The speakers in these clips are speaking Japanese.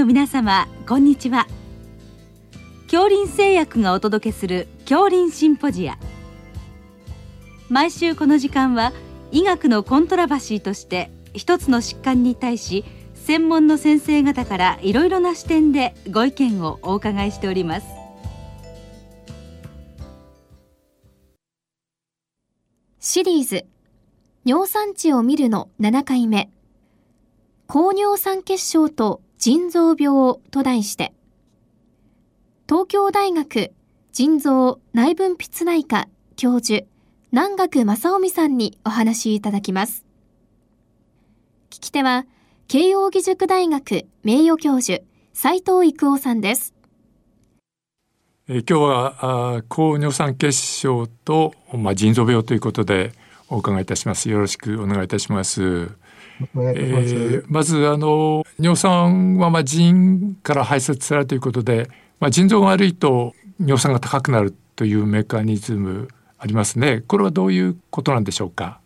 の皆様こんにちは。恐林製薬がお届けする恐林シンポジア。毎週この時間は医学のコントラバシーとして一つの疾患に対し専門の先生方からいろいろな視点でご意見をお伺いしております。シリーズ尿酸値を見るの7回目。高尿酸血症と腎臓病と題して、東京大学腎臓内分泌内科教授南学正臣さんにお話いただきます。聞き手は、慶應義塾大学名誉教授斉藤育夫さんです。え今日はあ高尿酸血症と、まあ、腎臓病ということでお伺いいたします。よろしくお願いいたします。ます。えー、まずあの尿酸はまあ腎から排泄されるということで、まあ、腎臓が悪いと尿酸が高くなるというメカニズムありますね。これはどういうことなんでしょうか？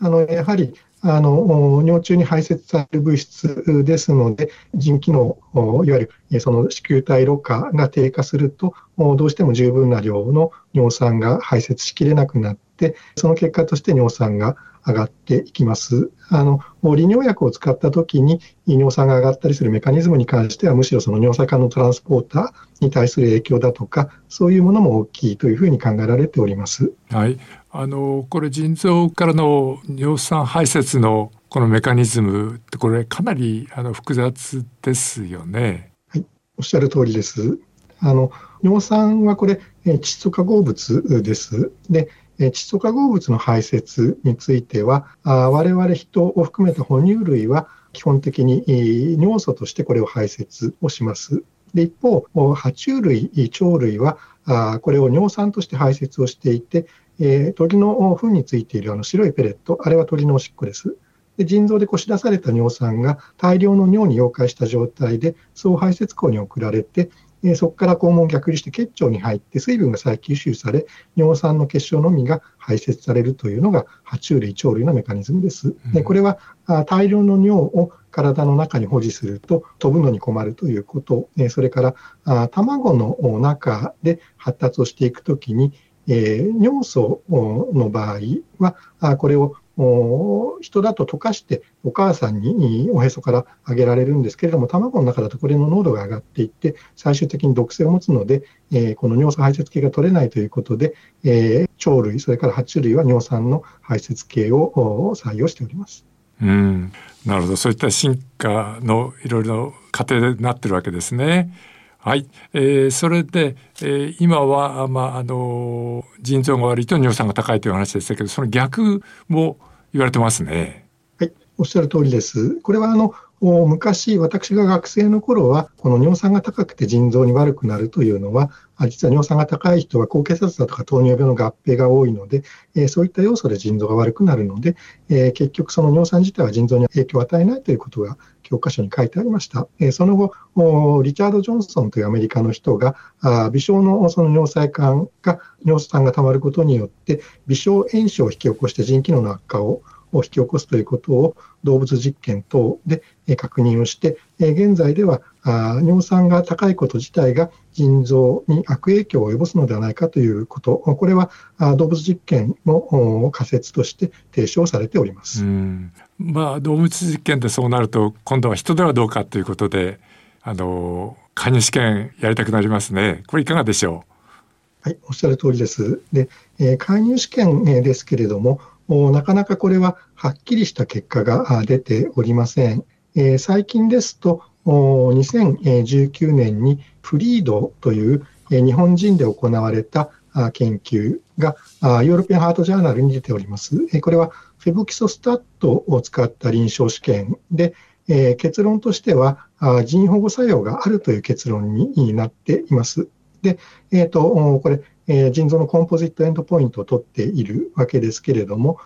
あのやはりあの尿中に排泄される物質ですので、腎機能、いわゆるその子宮体ろ過が低下すると、どうしても十分な量の尿酸が排泄しきれなくなって、その結果として尿酸が上がっていきます。あの、利尿薬を使った時に尿酸が上がったりするメカニズムに関しては、むしろその尿酸管のトランスポーターに対する影響だとか、そういうものも大きいというふうに考えられております。はい。あの、これ腎臓からの尿酸排泄のこのメカニズムってこれかなりあの複雑ですよね。はい。おっしゃる通りです。あの、尿酸はこれ、窒素化合物です。で、窒素化合物の排泄については、我々人を含めた哺乳類は基本的に尿素としてこれを排泄をします。で一方、爬虫類、鳥類はこれを尿酸として排泄をしていて、鳥の糞についているあの白いペレット、あれは鳥のおしっこです。で腎臓でこし出された尿酸が大量の尿に溶解した状態で総排泄口に送られて、えそこから肛門逆流して血腸に入って水分が再吸収され、尿酸の結晶のみが排泄されるというのが爬虫類、鳥類のメカニズムです。でこれは大量の尿を体の中に保持すると飛ぶのに困るということ、それから卵の中で発達をしていくときに、えー、尿素の場合は、これを人だと溶かしてお母さんにおへそからあげられるんですけれども、卵の中だとこれの濃度が上がっていって、最終的に毒性を持つので、えー、この尿酸排泄系が取れないということで、えー、鳥類、それから爬虫類は尿酸の排泄系を採用しております。うん、なるほど。そういった進化のいろいろ過程になってるわけですね。はい、えー、それで、えー、今は、まあ、あの腎臓が悪いと尿酸が高いという話でしたけどその逆も言われてますね。はい、おっしゃる通りです。これはあの昔、私が学生の頃は、この尿酸が高くて腎臓に悪くなるというのは、実は尿酸が高い人は高血圧だとか糖尿病の合併が多いので、えそういった要素で腎臓が悪くなるので、え結局その尿酸自体は腎臓に影響を与えないということが教科書に書いてありました。えその後、リチャード・ジョンソンというアメリカの人が、あ微小のその尿細管が、尿酸が溜まることによって、微小炎症を引き起こして腎機能の悪化をを引き起こすということを動物実験等で確認をして、現在では尿酸が高いこと自体が腎臓に悪影響を及ぼすのではないかということ、これは動物実験の仮説として提唱されております。まあ、動物実験でそうなると、今度は人ではどうかということで、あの、加入試験やりたくなりますね。これいかがでしょう？はい、おっしゃる通りです。で、えー、介入試験ですけれども、なかなかこれははっきりした結果が出ておりません。え最近ですと、2019年にフリードという日本人で行われた研究がヨーロピアンハートジャーナルに出ております。これはフェブキソスタットを使った臨床試験で、結論としては腎保護作用があるという結論になっています。で、えっ、ー、と、これ、えー、腎臓のコンポジットエンドポイントを取っているわけですけれども、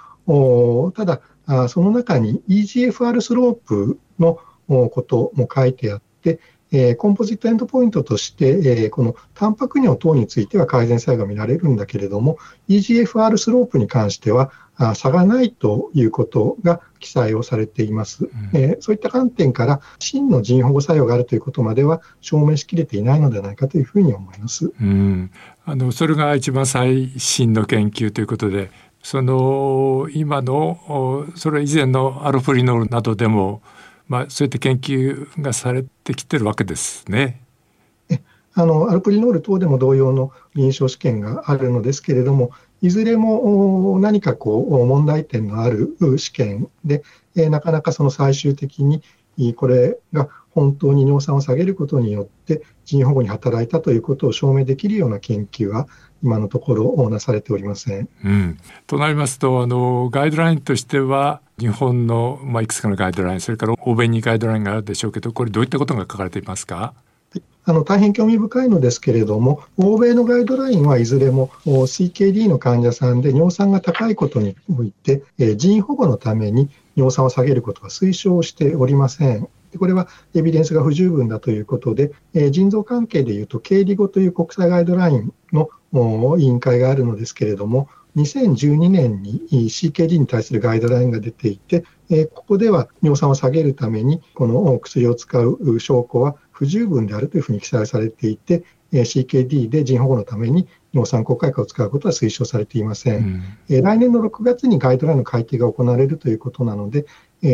ただあ、その中に EGFR スロープのことも書いてあって、えー、コンポジットエンドポイントとして、えー、このタンパク尿等については改善作用が見られるんだけれども、EGFR スロープに関しては、あ差がないということが記載をされています、うん、えー、そういった観点から、真の腎保護作用があるということまでは証明しきれていないのではないかというふうに思います。うん、あのそれが一番最新の研究ということで、その今のそれ以前のアルフリノールなどでもまあ、そういった研究がされてきてるわけですね。あのアルプリノール等でも同様の臨床試験があるのですけれども、いずれも何かこう問題点のある試験で、えなかなかその最終的にこれが本当に尿酸を下げることによって腎保護に働いたということを証明できるような研究は今のところなされておりません。うん、となりますとあのガイドラインとしては日本の、まあ、いくつかのガイドラインそれから欧米にガイドラインがあるでしょうけどこれどういったことが書かれていますか？あの大変興味深いのですけれども、欧米のガイドラインはいずれも CKD の患者さんで尿酸が高いことにおいて、え腎保護のために尿酸を下げることは推奨しておりません。これはエビデンスが不十分だということで、え腎臓関係でいうと、経理後という国際ガイドラインの委員会があるのですけれども、2012年に CKD に対するガイドラインが出ていてえ、ここでは尿酸を下げるために、この薬を使う証拠は不十分であるというふうに記載されていてえ、CKD で腎保護のために尿酸抗快化を使うことは推奨されていません、うん、来年の6月にガイドラインの改定が行われるということなので、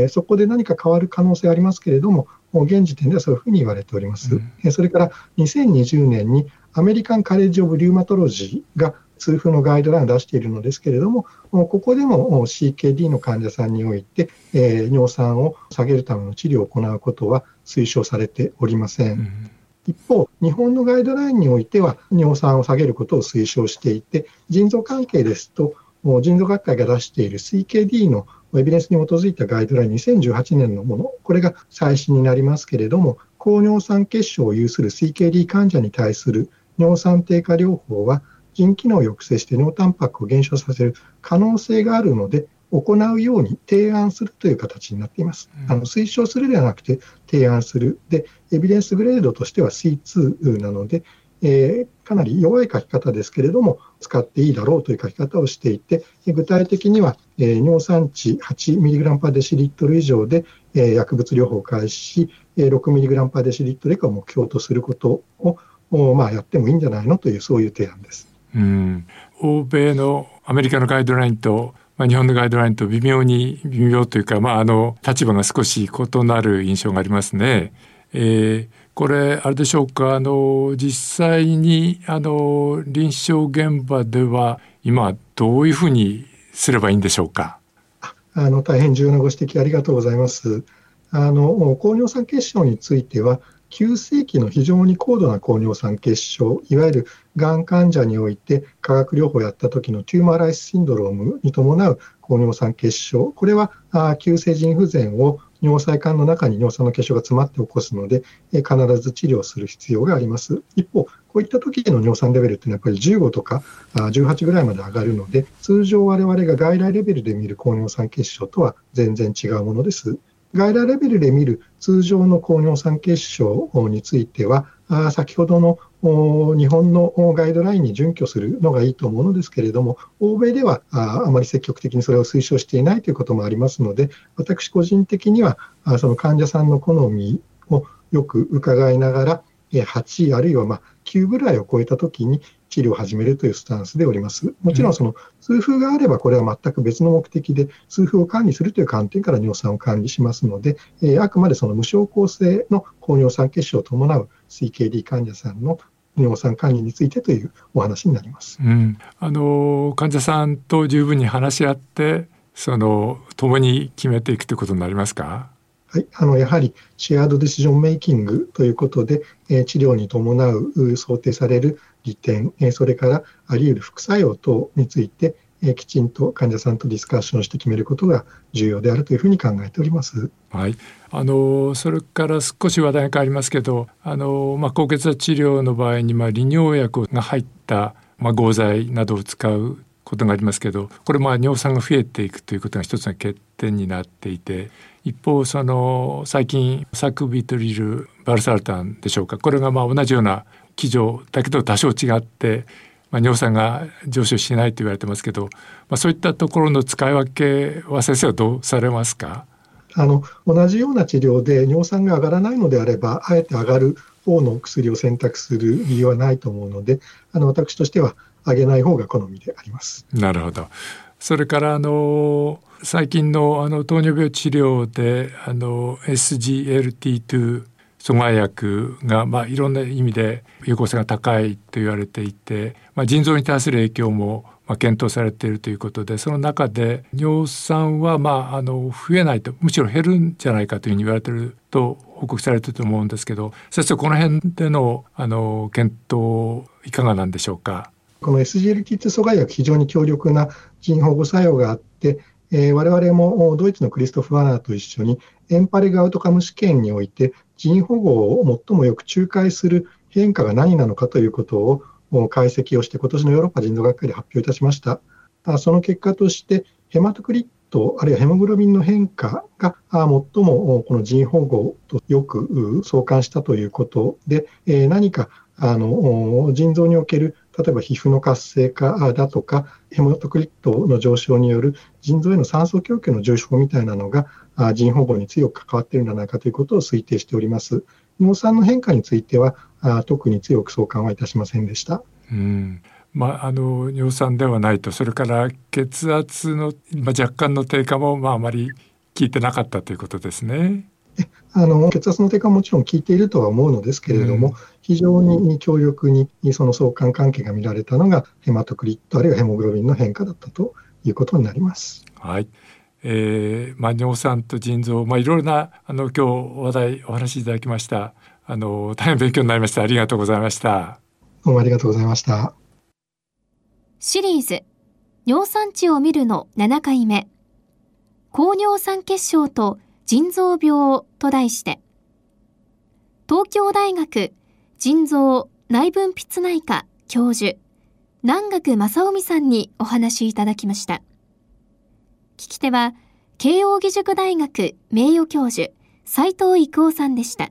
そこで何か変わる可能性ありますけれども、現時点ではそういうふうに言われております。うん、それから2020年にアメリカンカレッジ・オブ・リウマトロジーが痛風のガイドラインを出しているのですけれども、ここでも CKD の患者さんにおいて、えー、尿酸を下げるための治療を行うことは推奨されておりません。うん一方、日本のガイドラインにおいては尿酸を下げることを推奨していて、腎臓関係ですと、腎臓学会が出している CKD のエビデンスに基づいたガイドライン2018年のもの、これが最新になりますけれども、高尿酸血症を有する CKD 患者に対する尿酸低下療法は、腎機能を抑制して尿タンパクを減少させる可能性があるので、行うように提案するという形になっています。あの推奨するではなくて提案する。で、エビデンスグレードとしては C2 なので、えー、かなり弱い書き方ですけれども、使っていいだろうという書き方をしていて、具体的には、えー、尿酸値 8mg パデシリットル以上で、えー、薬物療法を開始し、6mg パデシリットル以下を目標とすることを、まあ、やってもいいんじゃないのという、そういう提案です。うん欧米のアメリカのガイドラインとまあ、日本のガイドラインと微妙に微妙というか、まあ、あの立場が少し異なる印象がありますね。えー、これあれでしょうかあの実際にあの臨床現場では今どういうふうにすればいいんでしょうかあの大変重要なご指摘ありがとうございます。あの高尿酸血症については急性期の非常に高度な高尿酸血症、いわゆるがん患者において化学療法をやった時のテューマーライスシンドロームに伴う高尿酸血症、これは急性腎不全を尿細管の中に尿酸の結晶が詰まって起こすので、必ず治療する必要があります。一方、こういった時の尿酸レベルっていうのはやっぱり15とか18ぐらいまで上がるので、通常我々が外来レベルで見る高尿酸血症とは全然違うものです。外来レベルで見る通常の高尿酸血症については、先ほどの日本のガイドラインに準拠するのがいいと思うのですけれども、欧米ではあまり積極的にそれを推奨していないということもありますので、私個人的には、その患者さんの好みをよく伺いながら、8あるいはま9ぐらいを超えたときに治療を始めるというスタンスでおります。もちろんその痛風があればこれは全く別の目的で痛風を管理するという観点から尿酸を管理しますので、えー、あくまでその無症候性の高尿酸血症を伴う CKD 患者さんの尿酸管理についてというお話になります。うん、あの患者さんと十分に話し合ってその共に決めていくということになりますか？はい、あのやはりシェアードディシジョンメイキングということで、えー、治療に伴う想定される利点、えー、それからあり得る副作用等について、えー、きちんと患者さんとディスカッションして決めることが重要であるというふうに考えております。はい、あのそれから少し話題が変わりますけど、あのまあ、高血圧治療の場合にまあ利尿薬が入ったまあ、合剤などを使うことがありますけどこれまあ尿酸が増えていくということが一つの欠点になっていて一方その最近サクビトリルバルサルタンでしょうかこれがまあ同じような基準だけど多少違って、まあ、尿酸が上昇しないと言われてますけど、まあ、そういったところの使い分けは先生はどうされますか？あの同じような治療で尿酸が上がらないのであればあえて上がる方の薬を選択する理由はないと思うのであの私としては上げない方が好みであります。なるほどそれからあの最近のあの糖尿病治療であの SGLT2 阻害薬が、まあ、いろんな意味で有効性が高いと言われていて、まあ、腎臓に対する影響もまあ、検討されているということでその中で尿酸はまああの増えないとむしろ減るんじゃないかというふうに言われてると報告されてると思うんですけど先生この辺でのあの検討いかがなんでしょうか？この SGLT2 阻害薬非常に強力な腎保護作用があってえー、我々もドイツのクリストフ・ワナーと一緒にエンパレグアウトカム試験において腎保護を最もよく仲介する変化が何なのかということを解析をして、今年のヨーロッパ人道学会で発表いたしました。その結果として、ヘマトクリット、あるいはヘモグロビンの変化が最もこの腎保護とよく相関したということで、何かあの腎臓における例えば皮膚の活性化だとか、ヘモトクリットの上昇による腎臓への酸素供給の上昇みたいなのが、腎保護に強く関わっているんじゃないかということを推定しております。尿酸の変化については、特に強く相関はいたしませんでした。うんまあ、あの尿酸ではないとそれから血圧の、まあ、若干の低下も、まあ、あまり効いてなかったということですね。あの血圧の低下ももちろん効いているとは思うのですけれども、うん、非常に強力にその相関関係が見られたのがヘマトクリットあるいはヘモグロビンの変化だったということになります。はい。えーまあ、尿酸と腎臓、まあ、いろいろなあの今日話題お話しいただきました。あの大変勉強になりました。ありがとうございました。どうもありがとうございました。シリーズ尿酸値を見るの7回目。高尿酸血症と腎臓病と題して東京大学腎臓内分泌内科教授南学正臣さんにお話いただきました。聞き手は慶應義塾大学名誉教授斉藤郁夫さんでした。